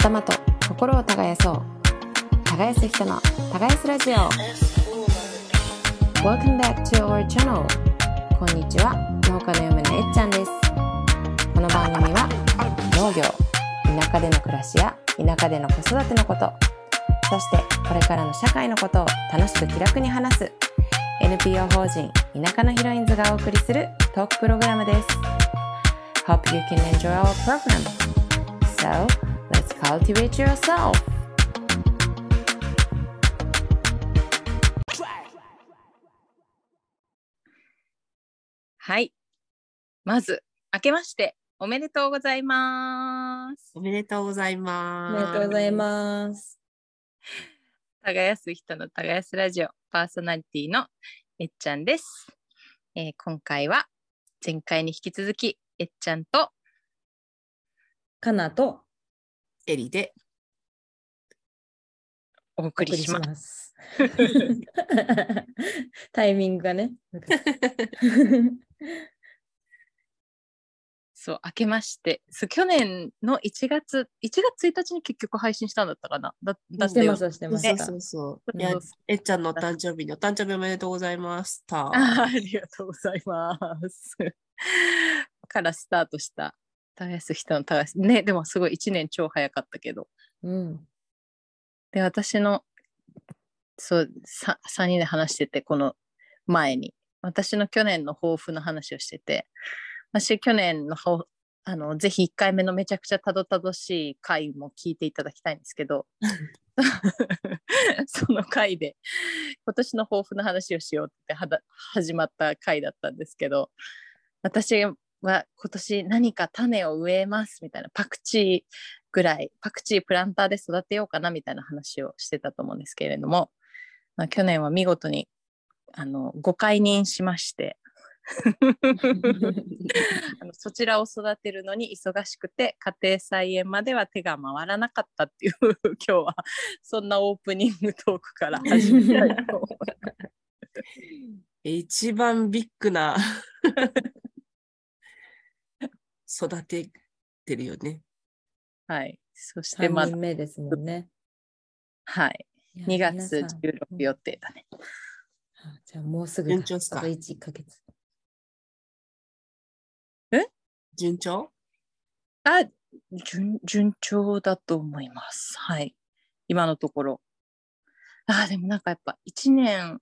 頭と心を耕そう。耕す人の耕すラジオ。Welcome back to our channel こんにちは。農家の嫁のえっちゃんです。この番組は農業田舎での暮らしや田舎での子育てのこと。そしてこれからの社会のことを楽しく気楽に話す NPO 法人田舎のヒロインズがお送りするトークプログラムです。Hope you can enjoy our program So let's cultivate yourself はい。まず、明けましておめでとうございます。おめでとうございおます。めでとうございます耕す人の耕すラジオパーソナリティのえっちゃんです。えー今回は前回に引き続きえっちゃんとかなとエリで。お送りします。す タイミングがね そう、明けまして、そう去年の1月、1月1日に結局配信したんだったかな。だだしててま。すしてましたそうそうそう。いやえっちゃんのお誕生日にお誕生日おめでとうございます。た。あ ーありがとうございます。からスタートした耕す人の耕す。ね、でもすごい1年超早かったけど。うん。で、私の、そう、さ3人で話してて、この前に、私の去年の抱負の話をしてて、私、去年の抱あの、ぜひ1回目のめちゃくちゃたどたどしい回も聞いていただきたいんですけど、その回で、今年の抱負の話をしようって始まった回だったんですけど、私は今年何か種を植えますみたいなパクチーぐらいパクチープランターで育てようかなみたいな話をしてたと思うんですけれども、まあ、去年は見事にあのご解任しまして あのそちらを育てるのに忙しくて家庭菜園までは手が回らなかったっていう今日はそんなオープニングトークから始めたいと思います。一番ビッグな育ててるよね。はい、そしてま3だ人目ですもんねはい、いや2月皆さん16予定だね。あじゃあもうすぐ順調っすか？あと1ヶ月順調？あ順順調だと思います。はい。今のところ。あでもなんかやっぱ1年、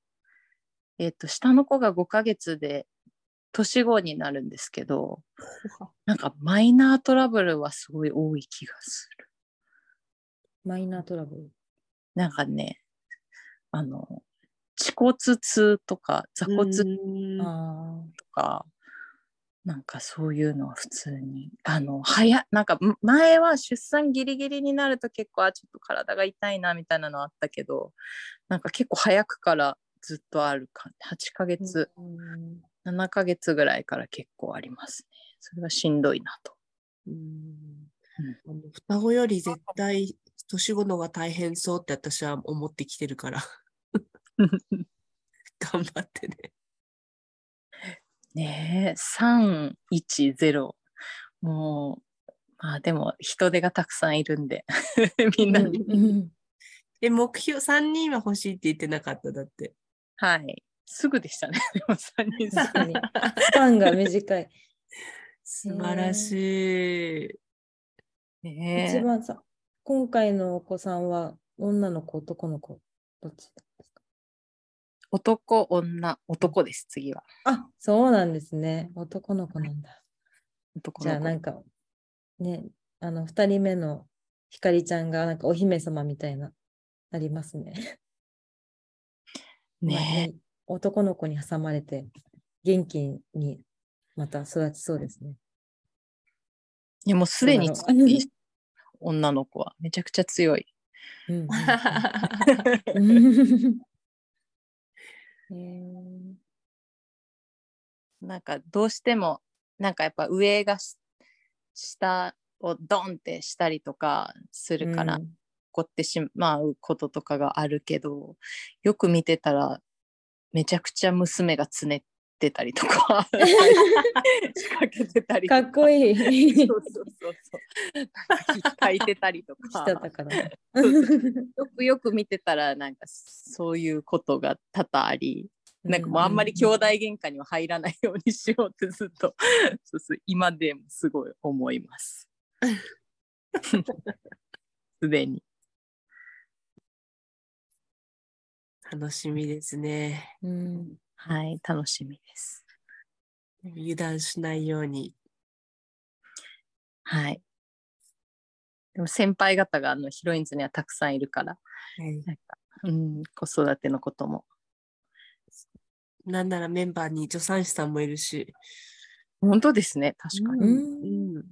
えっ、と、下の子が5ヶ月で年後になるんですけど、なんかマイナートラブルはすごい多い気がする。マイナートラブル？なんかね、あの、恥骨痛とか座骨とか、なんかそういうのは普通に、あの、早なんかん前は出産ギリギリになると結構、あ、ちょっと体が痛いなみたいなのあったけど、なんか結構早くからずっとあるか、8ヶあ月、うん7ヶ月ぐらいから結構ありますね。それはしんどいなと。うんあの双子より絶対年子のが大変そうって私は思ってきてるから 頑張ってね。ねえ、310。もう、まあでも人手がたくさんいるんで、みんなに、うんえ、目標3人は欲しいって言ってなかっただって。はい。すぐでしたね。でも3人。確かに。スパンが短い。素晴らしい。ねえ。一番さ今回のお子さんは女の子男の子どっちですか？男、女、男です、次は。あそうなんですね。男の子なんだ。男じゃあ。なんかねあの2人目のひかりちゃんがなんかお姫様みたいななりますね。ね男の子に挟まれて元気にまた育ちそうですね。え。いや、もうすでに女の子はめちゃくちゃ強い。なんかどうしても、なんかやっぱ上がし下をドンってしたりとかするから、うん怒ってしまうこととかがあるけど、よく見てたら、めちゃくちゃ娘がつねってたりとか 仕掛けてたりとかっこいい。そうそうそうそう。書いてたりとか。よくよく見てたらなんかそういうことが多々ありなんかもうあんまり兄弟喧嘩には入らないようにしようってずっと そうそう今でもすごい思います。すでに。楽しみですね。うん。はい、楽しみです。油断しないように。はい。でも先輩方があのヒロインズにはたくさんいるから、はいなんかうん、子育てのことも。なんならメンバーに助産師さんもいるし。本当ですね、確かに。う。うんん。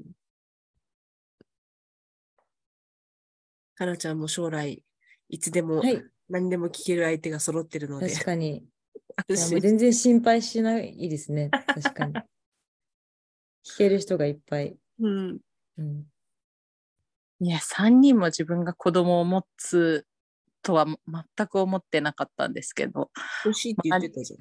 かなちゃんも将来、いつでもはい。何でも聞ける相手が揃ってるので。確かに。全然心配しないですね。確かに。聞ける人がいっぱい。うん。うん。いや、3人も自分が子供を持つとは全く思ってなかったんですけど、欲しいって言ってたじゃん。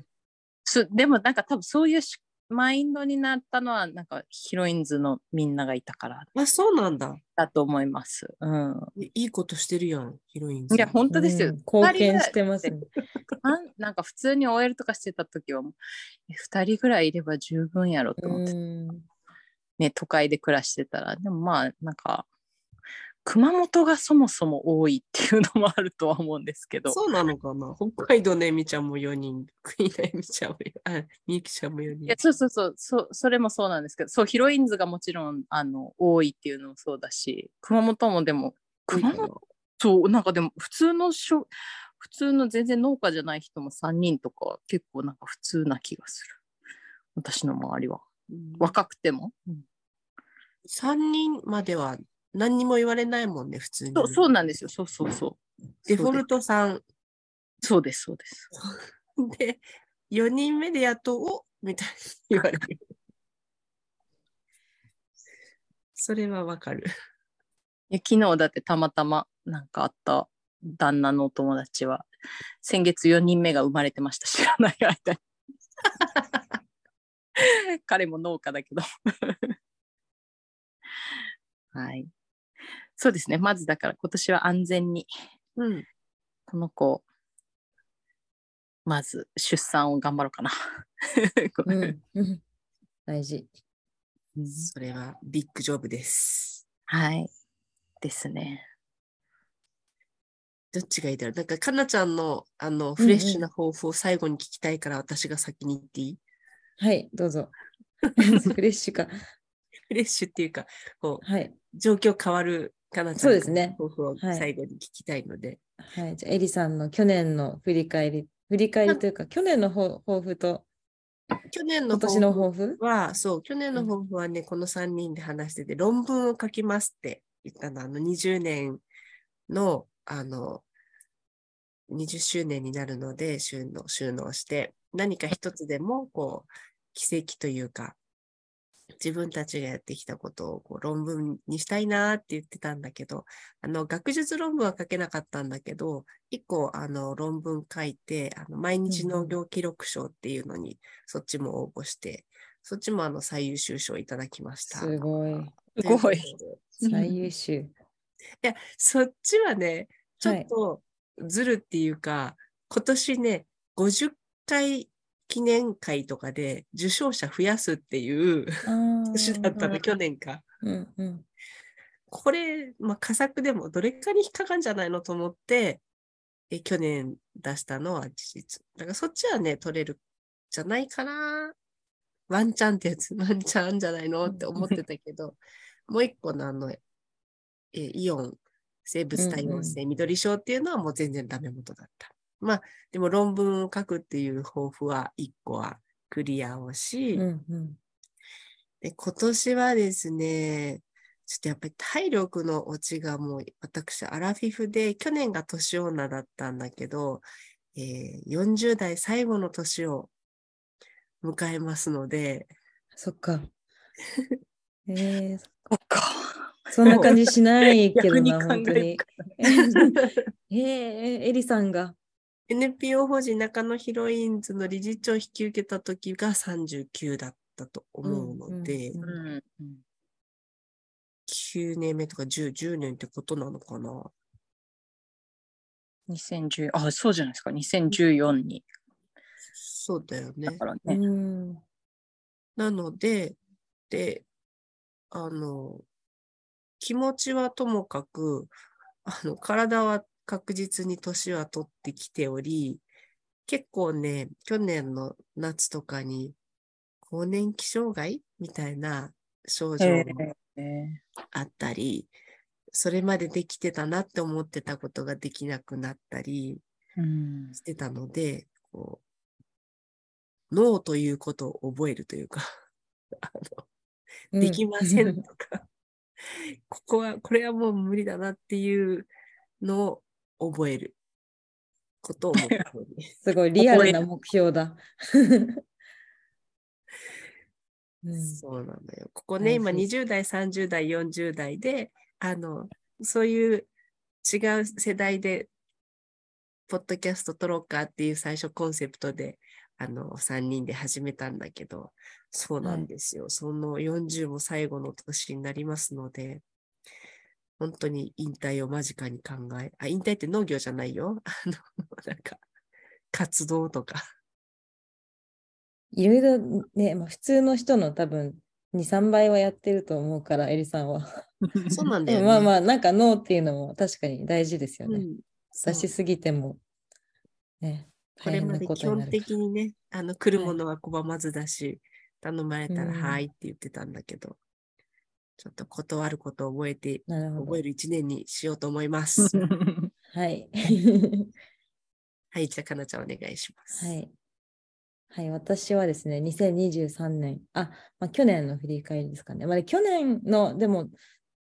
すでもなんか多分そういうしマインドになったのはなんかヒロインズのみんながいたからあ、そうなんだ。だと思います。うん。いいいことしてるやん、ヒロインズ。いや、本当ですよ。うん貢献してますね。なんなんか普通に OL とかしてた時はもうえ2人ぐらいいれば十分やろと思って、うん。ね、都会で暮らしてたらでもまあなんか熊本がそもそも多いっていうのもあるとは思うんですけど。そうなのかな？北海道のエミちゃんも4人、クイーンのエミちゃんも、あ、みゆきちゃんも4人。いや。そうそうそう。そうそれもそうなんですけど。そうヒロインズがもちろんあの多いっていうのもそうだし。熊本もでも熊本？そうなんかでも普通のしょ普通の全然農家じゃない人も3人とか結構なんか普通な気がする。私の周りは。うん。若くても、3人までは何にも言われないもんね、普通に。そうそうなんですよ。そうそうそう。デフォルト3そうですそうです。で、4人目でやっと、おみたいに言われる。それはわかる。いや昨日だってたまたまなんかあった旦那のお友達は先月4人目が生まれてました。知らない間に。彼も農家だけど。はいそうですねまずだから今年は安全にうん。この子まず出産を頑張ろうかな うん。うん大事。それはビッグジョブです。はいですねどっちがいいだろうなんか、かなちゃんの、あの、フレッシュな抱負を最後に聞きたいから、私が先に言っていい？はい、どうぞ。フレッシュか。フレッシュっていうか、こう、はい。状況変わるかなちゃんそうですねの抱負をはい最後に聞きたいので。はい。じゃあ、エリさんの去年の振り返り、振り返りというか、去年の抱抱負と去年の今年の抱負は、そう、去年の抱負はね、この3人で話してて、論文を書きますって言ったの。あの、20年の、あの、20周年になるので、収納、収納して、何か一つでも、こう、奇跡というか、自分たちがやってきたことをこう論文にしたいなって言ってたんだけど、あの、学術論文は書けなかったんだけど、一個、あの、論文書いて、あの、毎日農業記録賞っていうのに、そっちも応募して、そっちもあの、最優秀賞いただきました。すごい。すごい最優秀。いや、そっちはね、ちょはいっとずるっていうか、今年ね、50回記念会とかで受賞者増やすっていうあ年 だったの、ー去年か。うんうん。これ、まあ、佳作でもどれかに引っかかんじゃないのと思って、え去年出したのは事実。だからそっちはね、取れるじゃないかな。ワンチャンってやつ、ワンチャンじゃないのって思ってたけど、もう一個のあの、えイオン生物多様性緑賞っていうのはもう全然ダメ元だった。まあ、でも論文を書くっていう抱負は一個はクリアをし、うんうん。で、今年はですね、ちょっとやっぱり体力の落ちがもう私、アラフィフで、去年が年女だったんだけど、えー40代最後の年を迎えますので、そっか。えー、そっか。そんな感じしないけどな、考本当にえー、エリさんが？NPO 法人中野ヒロインズの理事長を引き受けた時が39だったと思うので、うんうんうんうん9年目とか10、10年ってことなのかな？2010あそうじゃないですか2014にそうだよねだ。からうね、ん。なので、で、あの、気持ちはともかく、あの、体は確実に年は取ってきており、結構ね、去年の夏とかに、更年期障害みたいな症状もえあったり、それまでできてたなって思ってたことができなくなったりしてたので、こう、ノーということを覚えるというか、あのできませんとか、ここは、これはもう無理だなっていうのを覚えることを目標に。すごいリアルな目標だ。うんそうなのよ。ここね、今大事20代、30代、40代で、あの、そういう違う世代で、ポッドキャスト撮ろうかっていう最初コンセプトで、あの、3人で始めたんだけど、そうなんですよ。その40も最後の年になりますので、本当に引退を間近に考え、あ、引退って農業じゃないよ。あの、なんか、活動とか。いろいろね、まあ、普通の人の多分2、3倍はやってると思うから、エリさんは。そうなんだよね。まあまあ、なんかノーっていうのも確かに大事ですよね。うんしすぎても、ね、これまで基本的にね、あの来るはいものは拒まずだし、頼まれたらうんはいって言ってたんだけど、ちょっと断ることを覚えて、覚え。る一年にしようと思います。はい。はい、じゃあ、かなちゃんお願いします。はい。はい、私はですね、2023年、あ、まあ、去年の振り返りですかね。まあ、去年の、でも、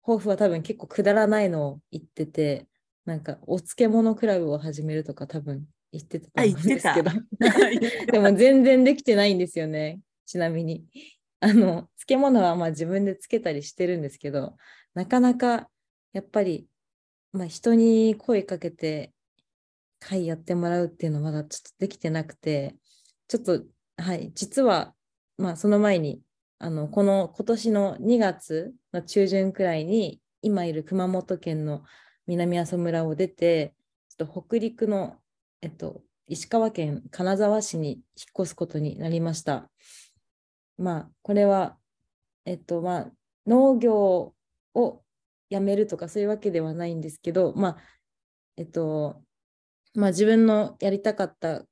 抱負は多分結構くだらないのを言ってて、なんか、お漬物クラブを始めるとか多分言ってたとあ思うんですけど、ー でも全然できてないんですよね、ちなみに。あの、漬物はまあ自分で漬けたりしてるんですけど、なかなかやっぱり、まあ、人に声かけて会やってもらうっていうのはまだちょっとできてなくて、ちょっと、はい、実は、まあその前に、あの、この今年の2月の中旬くらいに、今いる熊本県の南阿蘇村を出て、ちょっと北陸の、えっと、石川県金沢市に引っ越すことになりました。まあ、これは、えっと、まあ、農業をやめるとかそういうわけではないんですけど、まあ、えっと、まあ、自分のやりたかった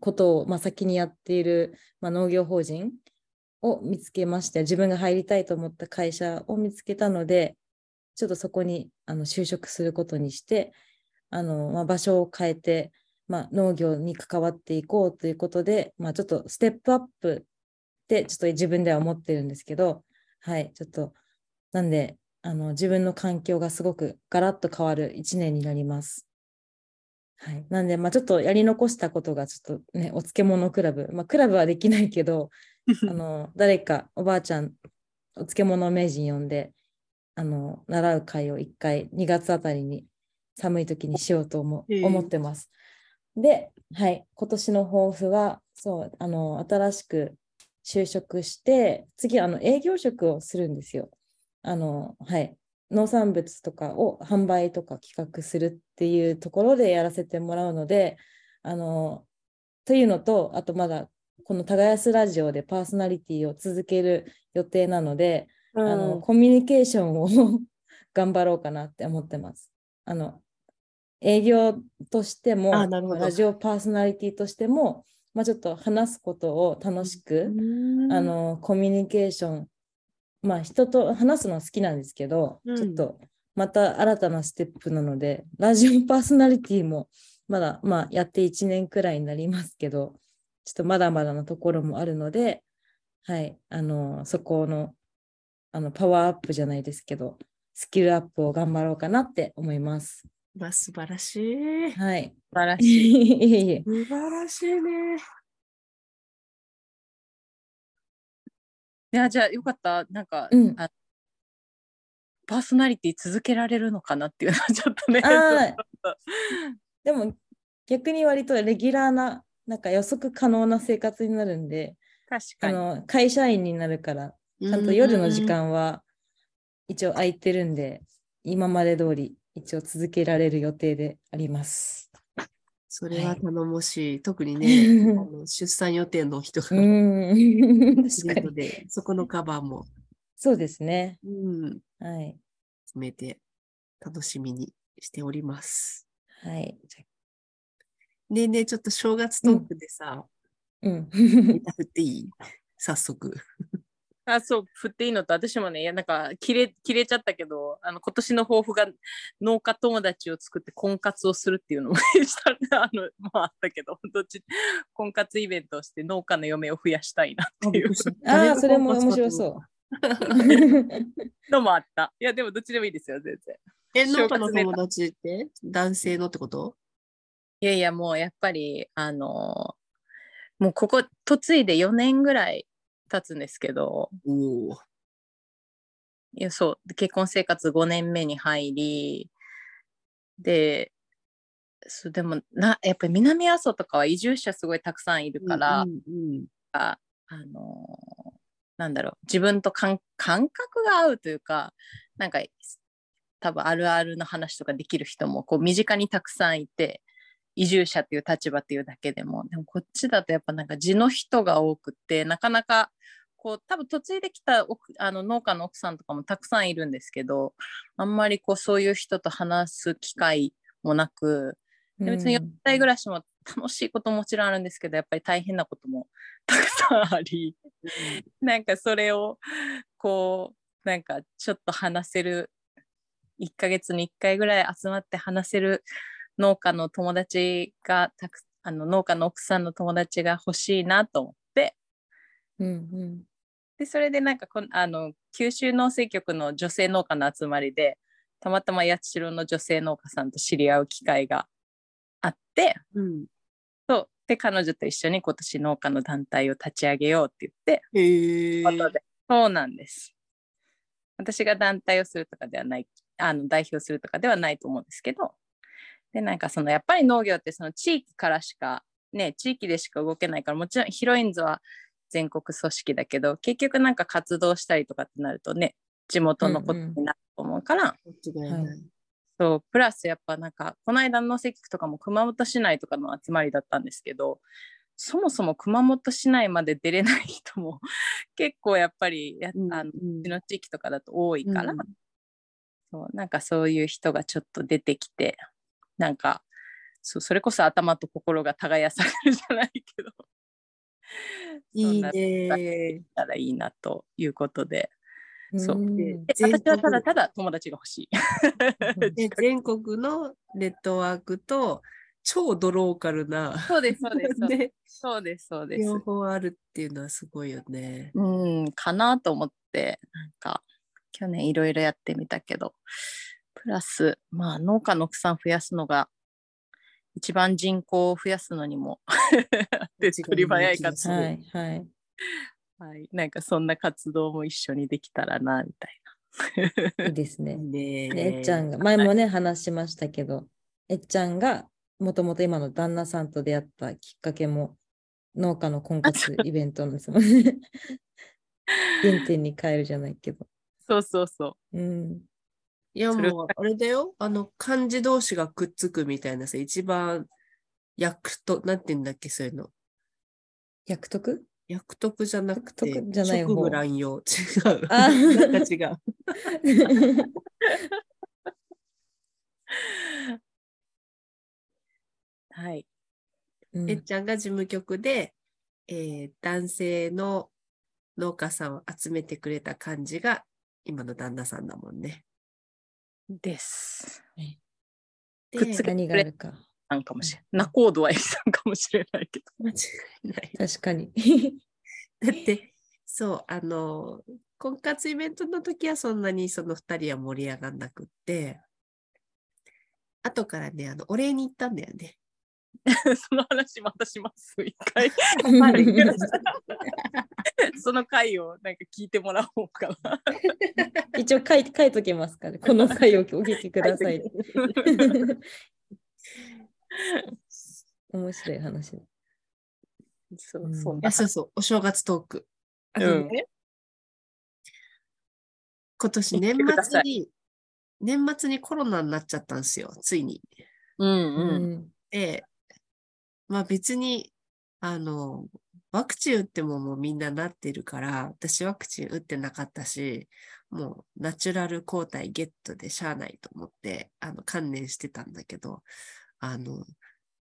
ことを、まあ、先にやっている、まあ、農業法人を見つけまして、自分が入りたいと思った会社を見つけたので、ちょっとそこにあの就職することにして、あのまあ、場所を変えて、まあ、農業に関わっていこうということで、まあ、ちょっとステップアップってちょっと自分では思ってるんですけど、はい、ちょっと、なんで、あの自分の環境がすごくガラッと変わる1年になります。はい、なんで、まあ、ちょっとやり残したことが、ちょっとね、お漬物クラブ、まあ、クラブはできないけど、あの誰かおばあちゃん、お漬物名人呼んで、あの習う会を1回、2月あたりに寒い時にしようと思思ってます。で、はい、今年の抱負は、そう、あの、新しく就職して、次、あの、営業職をするんですよ。あの、はい、農産物とかを販売とか企画するっていうところでやらせてもらうので、あの、というのと、あとまだ、この耕すラジオでパーソナリティを続ける予定なので、あのコミュニケーションを 頑張ろうかなって思ってます。あの営業としてもラジオパーソナリティとしても、まあ、ちょっと話すことを楽しく、あのコミュニケーションまあ人と話すのは好きなんですけど、うんちょっとまた新たなステップなのでラジオパーソナリティもまだまあやって1年くらいになりますけどちょっとまだまだなところもあるのではいあのそこのあのパワーアップじゃないですけどスキルアップを頑張ろうかなって思います。まあ、素晴らしい。はい。素晴らいしい。素晴らしいね。いや、じゃあよかった。なんか、うんあパーソナリティ続けられるのかなっていうのは ちょっとね。でも逆に割とレギュラーななんか予測可能な生活になるんで、あ確かに。の会社員になるからちゃんと夜の時間は一応空いてるんで、今まで通り一応続けられる予定であります。それは頼もしい。特にね、あの出産予定の人がういん、る。ので、そこのカバーも、そうですね。うん、はい。詰めて楽しみにしております。はい。ねえねえ、ちょっと正月トークでさ、うん。ネタ振っていい？早速。あ、そう、振っていいのと、私もね、いや、なんか、切れ、切れちゃったけど、あの、今年の抱負が農家友達を作って婚活をするっていうのも した、あの、まああったけど、どっち、婚活イベントをして農家の嫁を増やしたいなっていうああ、それも面白そう。のもあった。いや、でもどっちでもいいですよ、全然。え、農家の友達って男性のってこと？いやいや、もうやっぱり、あの、もうここ、嫁いで4年ぐらい経つんですけど、おお。いや、そう、結婚生活5年目に入り、で、そうでもな、やっぱり南阿蘇とかは移住者すごいたくさんいるから、うんうんあのーなんだろう、自分と感感覚が合うというか、なんか、多分あるあるの話とかできる人もこう身近にたくさんいて、移住者っていう立場っていうだけでも、でもこっちだとやっぱなんか地の人が多くて、なかなかこう多分嫁いできた奥あの農家の奥さんとかもたくさんいるんですけど、あんまりこうそういう人と話す機会もなく、で別に4歳暮らしも楽しいことももちろんあるんですけど、やっぱり大変なこともたくさんあり、なんかそれをこう、なんかちょっと話せる、1ヶ月に1回ぐらい集まって話せる農家の友達がたくあの農家の奥さんの友達が欲しいなと思って、うんうん。でそれでなんかこんあの九州農政局の女性農家の集まりでたまたま八代の女性農家さんと知り合う機会があって。うん。そう。で彼女と一緒に今年農家の団体を立ち上げようって言って、そうなんです。私が団体をするとかではないあの代表するとかではないと思うんですけどでなんかそのやっぱり農業ってその地域からしかね地域でしか動けないからもちろんヒロインズは全国組織だけど結局なんか活動したりとかってなるとね地元のことになると思うから、間違いない。そうプラスやっぱなんかこの間の関とかも熊本市内とかの集まりだったんですけどそもそも熊本市内まで出れない人も 結構やっぱりやうんあのうんうちの地域とかだと多いから、うん。そうなんかそういう人がちょっと出てきてなんかそうそれこそ頭と心が耕されるじゃないけど。いいね。たらいいなということで。そう。私はた国だただ友達が欲しい。で全国のネットワークと超ドローカルな、そうですそうですそうです。ね、そうですそうです。両方あるっていうのはすごいよね。うん、かなと思って、なんか、去年いろいろやってみたけど、プラス、まあ、農家の奥さん増やすのが、一番人口を増やすのにも 手っ取り早いかと、間違いないはいはい。はい、なんかそんな活動も一緒にできたらな、みたいいいですね。ねでえっちゃんが、前もね、話しましたけど、えっちゃんがもともと今の旦那さんと出会ったきっかけも農家の婚活イベントなんですもんね。原点に変えるじゃないけど。な。そうそうそうん。いやもう、あれだよ。あの、漢字同士がくっつくみたいなさ、一番、役と、なんて言うんだっけ、そういうの。役得？役得じゃなくて、役得じゃない方職務乱用。違う。あなんか違う。う。はい。うんえっちゃんが事務局で、えー男性の農家さんを集めてくれた感じが、今の旦那さんだもんね。です。でくっつけ何があるか。なんかもしれない。ナコードは A さんかもしれないけど。間違いない。確かに。だって、そう、あの、婚活イベントの時はそんなにその二人は盛り上がんなくって、後からね、あの、お礼に行ったんだよね。その話またします。一回。その回をなんか聞いてもらおうかな。一応書い書いときますから、この回をお聞きください。面白い話。そううんそんないや、そうそう、お正月トーク。あうん今年年末に、年末にコロナになっちゃったんですよ、ついに。うんううん。んで、まあ別に、あの、ワクチン打ってももうみんななってるから、私ワクチン打ってなかったし、もうナチュラル抗体ゲットでしゃあないと思って、あの、観念してたんだけど、あの、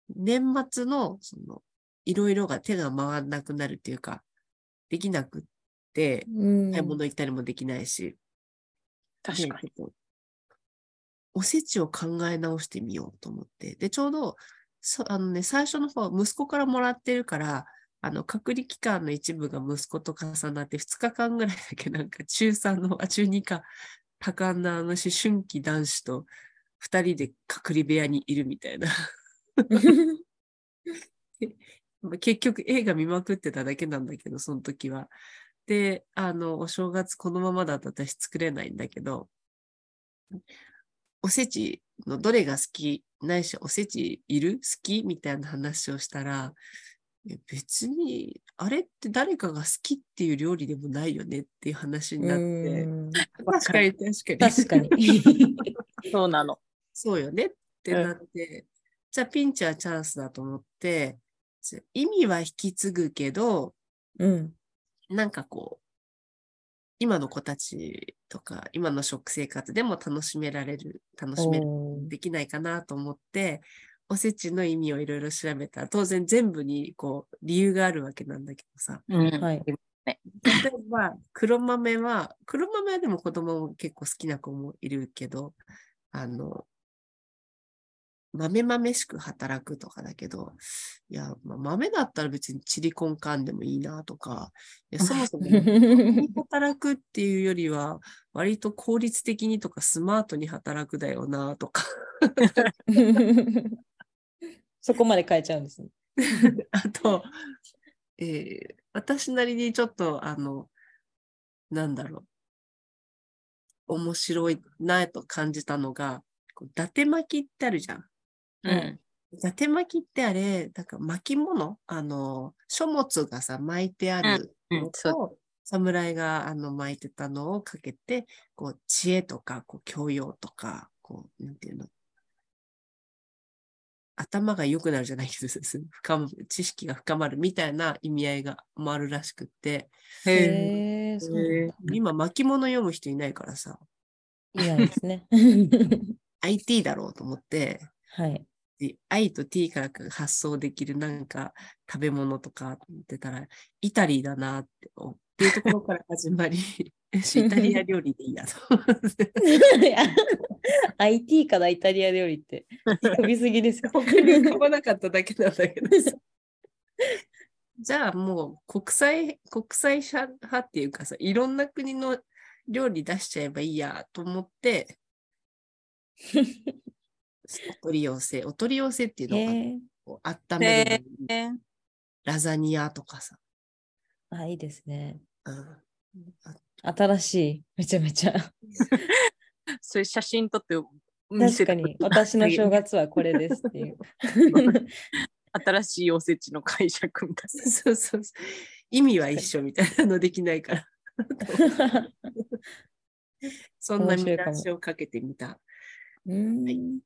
年末の、その、いろいろが手が回らなくなるっていうか、できなくって、うん買い物行ったりもできないし、確かに。おせちを考え直してみようと思って。で、ちょうど、そあのね、最初の方、息子からもらってるから、あの、隔離期間の一部が息子と重なって、2日間ぐらいだけなんか中3の、あ、中2か、多感なあの思春期男子と2人で隔離部屋にいるみたいな。まあ結局映画見まくってただけなんだけど、その時は。で、あの、お正月このままだと私作れないんだけど、おせちのどれが好きないし、おせちいる？好き？みたいな話をしたら、え別に、あれって誰かが好きっていう料理でもないよねっていう話になって、うん確かに確かに。確かに。そうなの。そうよねってなって、じゃあピンチはチャンスだと思って、つ意味は引き継ぐけど、うん。なんかこう、今の子たちとか、今の食生活でも楽しめられる、楽しめる、できないかなと思って、おせちの意味をいろいろ調べたら、当然全部にこう、理由があるわけなんだけどさ。うん。はい。例えば、黒豆は、黒豆はでも子供も結構好きな子もいるけど、あの、豆豆しく働くとかだけど、いや、まあ、豆だったら別にチリコンカンでもいいなとか、いやそもそも働くっていうよりは、割と効率的にとかスマートに働くだよなとか、そこまで変えちゃうんですね。あと、えー私なりにちょっと、あの、なんだろう、面白いなと感じたのが、こう伊達巻きってあるじゃん。うん。伊達巻きってあれ、なんか巻物？あの、書物がさ、巻いてあるのうんう。ん侍があの巻いてたのをかけて、こう、知恵とか、こう、教養とか、こう、なんていうの、頭が良くなるじゃないけど、深知識が深まるみたいな意味合いがもあるらしくって、へえ。今巻物読む人いないからさ、いないですね。IT だろうと思って、はい。で I と T から発想できるなんか食べ物とかってたら、イタリーだなって、おっていうところから始まり、イタリア料理でいいやと思って。IT からイタリア料理って飛びすぎですよ。他に浮かばなかっただけなんだけどさ。じゃあもう国際、国際派っていうかさ、いろんな国の料理出しちゃえばいいやと思って、お取り寄せ、お取り寄せっていうのが温めるラザニアとかさ、あ、いいですね。うんあ新しい。めちゃめちゃ。そういう写真撮って見せて確かに、私の正月はこれですっていう。新しいおせちの解釈みたいそうそうそう。意味は一緒みたいなのできないから。そんな見出しをかけてみた。うんい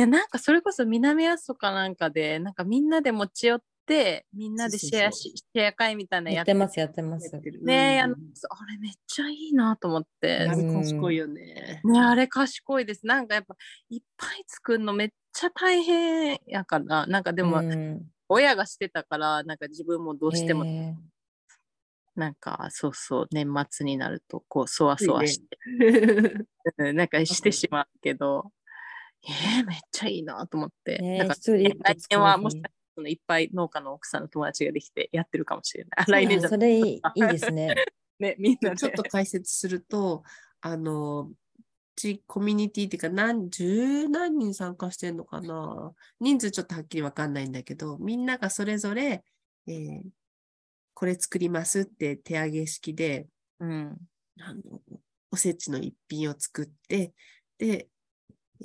やなんかそれこそ南阿蘇かなんかでなんかみんなで持ち寄ってみんなでシェアしシェア会みたいなのやってやってます、やってます。ねえ、あうあれめっちゃいいなと思って。あれうん賢いよね。ねあれ賢いです。なんかやっぱいっぱい作るのめっちゃ大変やから。なんかでもうん。親がしてたからなんか自分もどうしても。へなんかそうそう年末になるとこうそわそわして、うんなんかしてしまうけどえー、めっちゃいいなと思って、ねえだから来年はもし作かしたらいっぱい農家の奥さんの友達ができてやってるかもしれない。来年じゃあそれいいですね。ね、みんなで。ちょっと解説すると、あの、ちコミュニティっていうか何、十何人参加してんのかな人数ちょっとはっきりわかんないんだけど、みんながそれぞれ、えーこれ作りますって手上げ式で、うん。あの、おせちの一品を作って、で、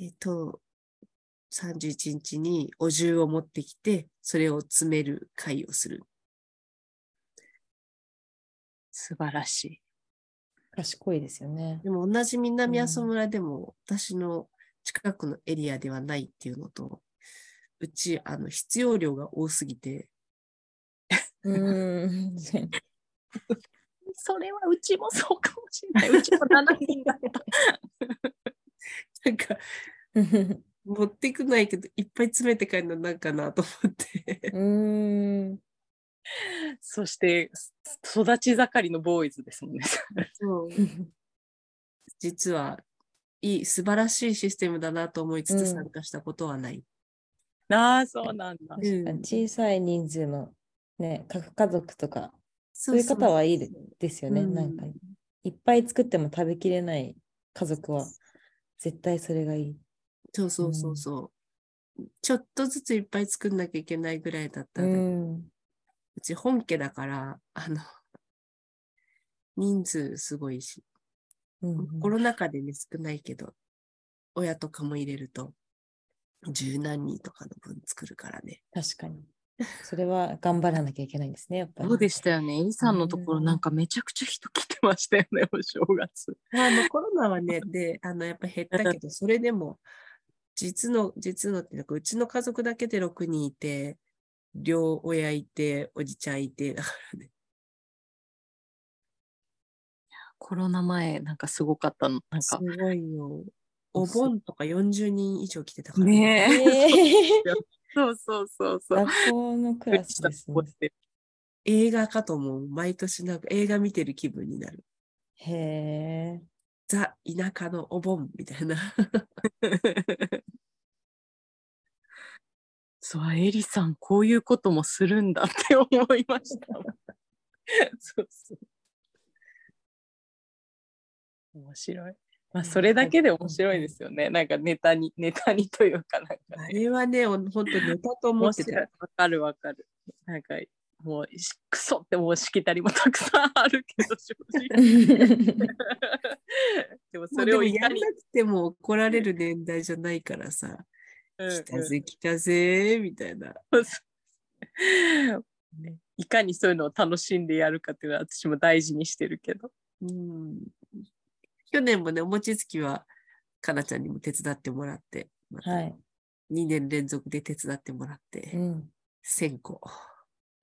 えっ、と、31日にお重を持ってきて、それを詰める会をする。素晴らしい。賢いですよね。でも同じ南阿蘇村でも、私の近くのエリアではないっていうのと、うち、あの、必要量が多すぎて、うーん。それはうちもそうかもしれない。うちも7人だった。なんか、持ってくないけど、いっぱい詰めて帰るのなんかなと思って。うーん。そして、育ち盛りのボーイズですもんね。そう実は、いい、素晴らしいシステムだなと思いつうんつ参加したことはない。ああ、そうなんだ。うん小さい人数のね、核家族とか、そそういう方はいいでですよね。うんなんか、いっぱい作っても食べきれない家族は、絶対それがいい。そうそうそうそう。ちょっとずついっぱい作んなきゃいけないぐらいだったうんだけど、ん。うち本家だから、あの、人数すごいし、うんコロナ禍でね、少ないけど、親とかも入れると、十何人とかの分作るからね。確かに。それは頑張らなきゃいけないんですね、やっぱり。そうでしたよね。エリさんのところなんかめちゃくちゃ人来てましたよね、お 正月。まあ、あのコロナはね、で、あの、やっぱ減ったけど、それでも、実の、実のっていうか、うちの家族だけで6人いて、両親いて、おじちゃんいて、だからね。コロナ前なんかすごかったの。なんすか。ごいよ。お盆とか40人以上来てたから。ねえ。えーそうそうそうそう。学校のクラスですね。映画かと思う。毎年なんか映画見てる気分になる。へえ。ザ・田舎のお盆みたいな。そう、エリさん、こういうこともするんだって思いました。そうそう。面白い。まあ、それだけで面白いですよね。なんかネタに、ネタにというか、なんかあね。れはね、ほん本当ネタと思って。た。わかるわかる。なんか、もう、しクソってもうしきたりもたくさんあるけど、正直。でも、それをいかに、やんなくても怒られる年代じゃないからさ、うん来たぜ来たぜみたいな。ねいかにそういうのを楽しんでやるかっていうのは私も大事にしてるけど。うん、去年もね、お餅つきは、かなちゃんにも手伝ってもらって、またはい。2年連続で手伝ってもらって、うん。1000個。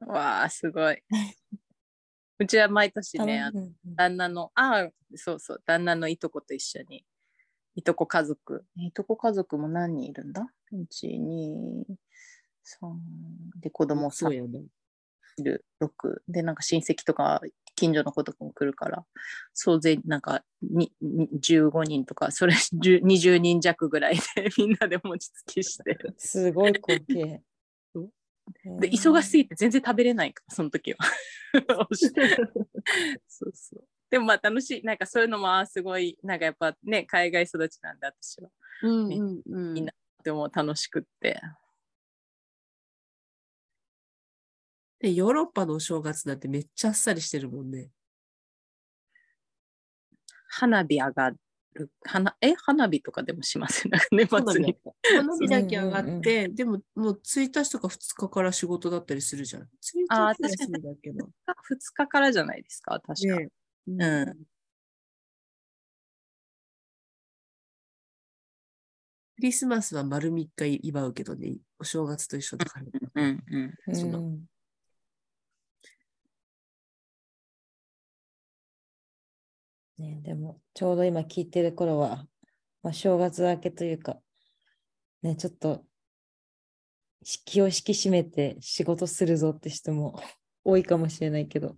わあ、すごい。うちは毎年ね、旦那の、ああ、そうそう、旦那のいとこと一緒に、いとこ家族、いとこ家族も何人いるんだ ?1、2、3、で子供3そうやね。いる、6、で、なんか親戚とか近所の子とかも来るから、総勢なんかにに15人とか、それ 10 20人弱ぐらいで みんなで餅つきして。すごい光景で、ー忙しすぎて全然食べれないから、その時は。そうそう。でもまあ楽しい。なんかそういうのもすごい、なんかやっぱね、海外育ちなんで私は。うんうんうん。みんなとても楽しくって。で、ヨーロッパのお正月なんてめっちゃあっさりしてるもんね。花火上がる。花え花火とかでもします なんか年末に。花火だけ上がうんうんうんって、でももう1日とか2日から仕事だったりするじゃん。1日はあー確かに休みだけど。2日からじゃないですか、確か。ねうんうんクリスマスは丸3日祝うけどね、お正月と一緒だから。うんうん。うそのんね、でも、ちょうど今聞いてる頃は、まあ、正月明けというか、ね、ちょっと、し気を引き締めて仕事するぞって人も 多いかもしれないけど。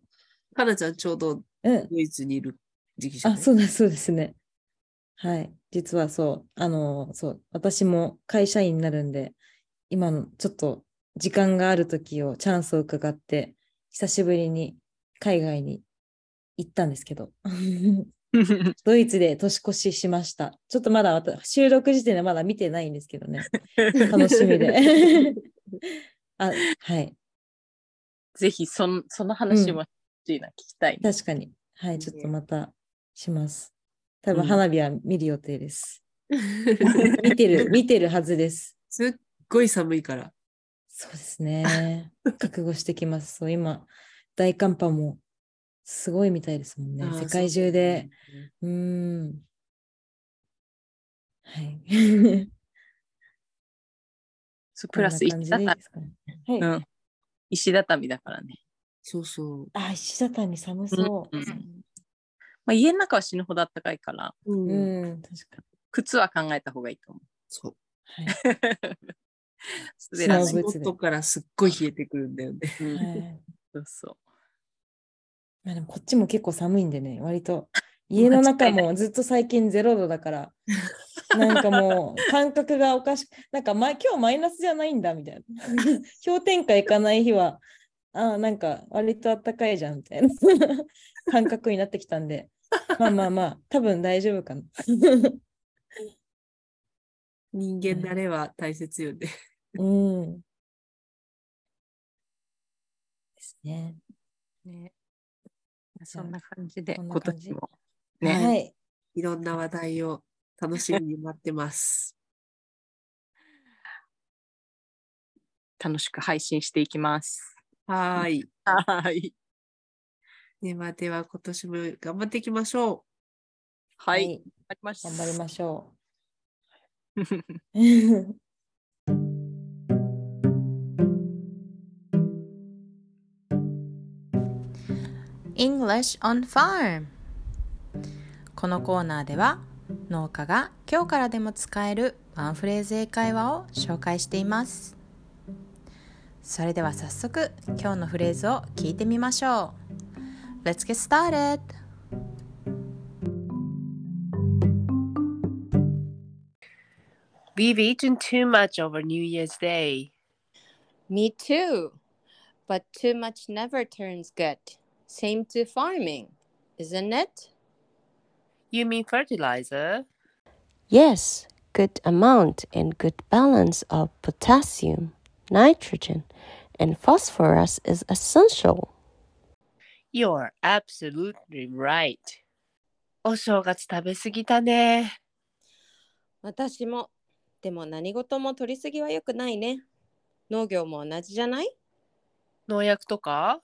かなちゃんちょうどうん。ドイツにいる時期じゃあ、ない？そうだ、そうですね。はい。実はそう、あの、そう、私も会社員になるんで、今のちょっと時間がある時をチャンスを伺って、久しぶりに海外に行ったんですけど、ドイツで年越ししました。ちょっとまだ収録時点でまだ見てないんですけどね、楽しみで。あ、はい。ぜひそん、その話も欲しいな、聞きたいな。確かに。はい、ちょっとねまたします。多分うん花火は見る予定です。見てる、見てるはずです。すっごい寒いから。そうですね。覚悟してきます。そう、今、大寒波もすごいみたいですもんね。世界中で。そうねん。はい。そうプラス石ですかね。はい。うん石畳だからね。そうそう。あ、石畳寒そう。うんまあ、家の中は死ぬほど暖かいから、うんうん、確か靴は考えた方がいいと思う。そう。に。はい。滑らない足元からすっごい冷えてくるんだよね。うんはいそうそう。まあ、でもこっちも結構寒いんでね、割と 家の中もずっと最近0度だから、なんかもう感覚がおかしく、なんか、ま、今日マイナスじゃないんだみたいな。氷点下行かない日は、ああ、なんか割と暖かいじゃんみたいな感覚になってきたんで、まあまあまあ、多分大丈夫かな。人間慣れは大切よね。うん。ですね。ね、そんな感じで、今年もね、はい。いろんな話題を楽しみに待ってます。楽しく配信していきます。はーい。はい。ではでは今年も頑張っていきましょはい。はい。頑張りましょう。English on Farm このコーナーでは農家が今日からでも使えるワンフレーズ英会話を紹介していますそれでは早速今日のフレーズを聞いてみましょう Let's get started! We've eaten too much over New Year's Day. Me too. But too much never turns good. Same to farming, isn't it? You mean fertilizer? Yes, good amount and good balance of potassium, nitrogen, and phosphorus is essential. You're absolutely right. お正月食べ過ぎたね。私も。でも何事も取りすぎは良くないね。農業も同じじゃない農薬とか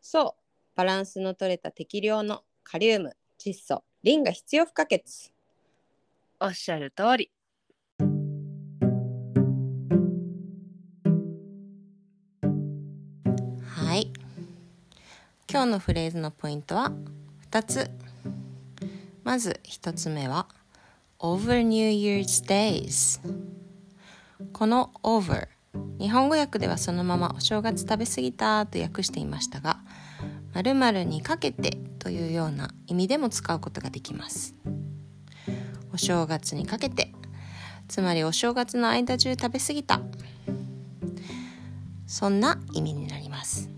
そう。バランスの取れた適量のカリウム、窒素、リンが必要不可欠。おっしゃる通り。はい今日のフレーズのポイントは2つまず1つ目は Over New Year's Days この Over 日本語訳ではそのままお正月食べ過ぎたと訳していましたが〇〇にかけてというような意味でも使うことができます。お正月にかけてつまりお正月の間中食べ過ぎた。そんな意味になります。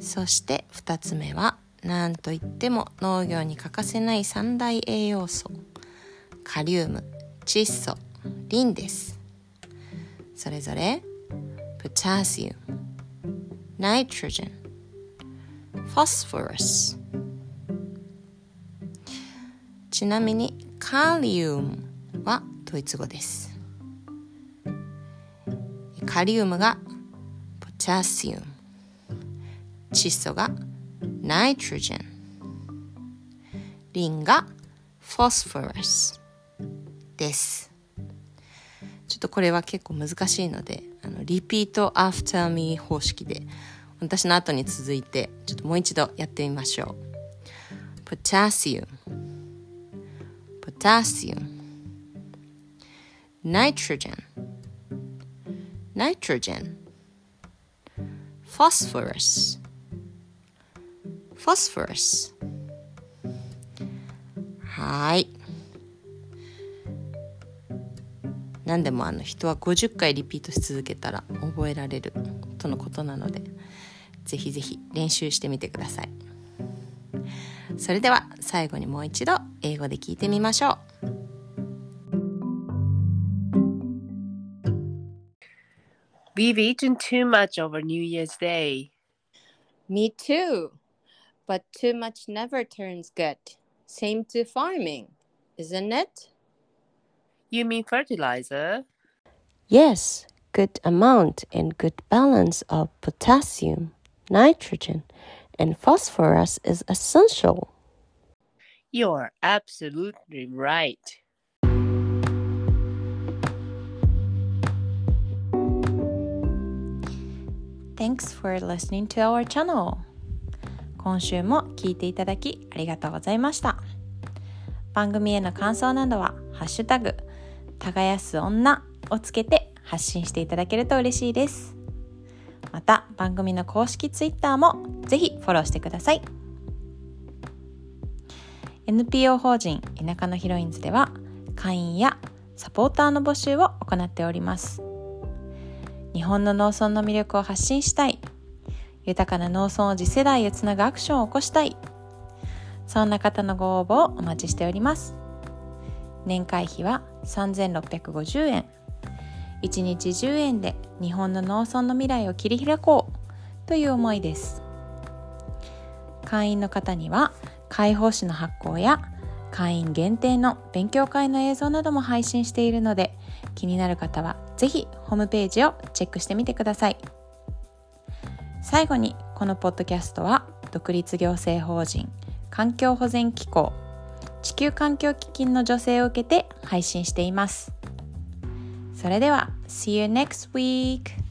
そして2つ目は何といっても農業に欠かせない三大栄養素。カリウム窒素リンです。それぞれ。ポタシウムナイトロジェンフォスフォラスちなみにカリウムはドイツ語です。カリウムが potassium 窒素が nitrogen リンが phosphorus です。ちょっとこれは結構難しいのであの repeat after me 方式で私の後に続いてちょっともう一度やってみましょう。 potassiuムポタシウムナイトロジェン nitrogen, phosphorus, phosphorus. はい。何でもあの人は50回リピートし続けたら覚えられるとのことなので、ぜひぜひ練習してみてください。それでは最後にもう一度英語で聞いてみましょう。We've eaten too much over New Year's Day. Me too. But too much never turns good. Same to farming, isn't it? You mean fertilizer? Yes, good amount and good balance of potassium, nitrogen, and phosphorus is essential. You're absolutely right. Thanks for listening to our channel. 今週も聞いていただきありがとうございました。番組への感想などは、ハッシュタグ、耕す女をつけて発信していただけると嬉しいです。また、番組の公式 Twitter もぜひフォローしてください。NPO 法人田舎のヒロインズでは、会員やサポーターの募集を行っております。日本の農村の魅力を発信したい豊かな農村を次世代へつなぐアクションを起こしたいそんな方のご応募をお待ちしております年会費は3650円。1日10円で日本の農村の未来を切り開こう。という思いです。会員の方には解放誌の発行や会員限定の勉強会の映像なども配信しているので気になる方はぜひホームページをチェックしてみてください。最後にこのポッドキャストは独立行政法人環境保全機構地球環境基金の助成を受けて配信していますそれでは See you next week!